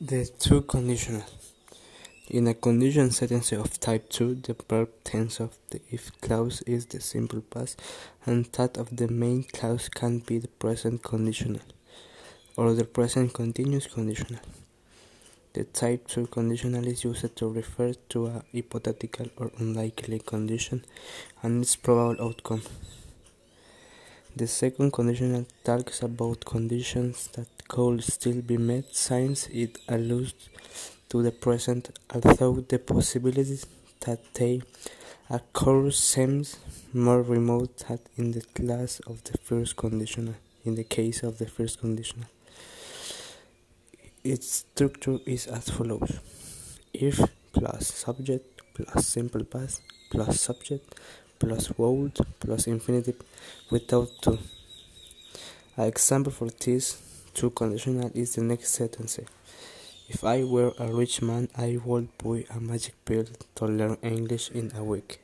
The two conditional. In a condition sentence of type 2, the verb tense of the if clause is the simple past, and that of the main clause can be the present conditional or the present continuous conditional. The type 2 conditional is used to refer to a hypothetical or unlikely condition and its probable outcome. The second conditional talks about conditions that could still be met since it alludes to the present, although the possibility that they occur seems more remote than in the class of the first conditional. In the case of the first conditional, its structure is as follows: if plus subject plus simple past plus subject plus would plus infinitive without to. An example for this two conditional is the next sentence. If I were a rich man, I would buy a magic pill to learn English in a week.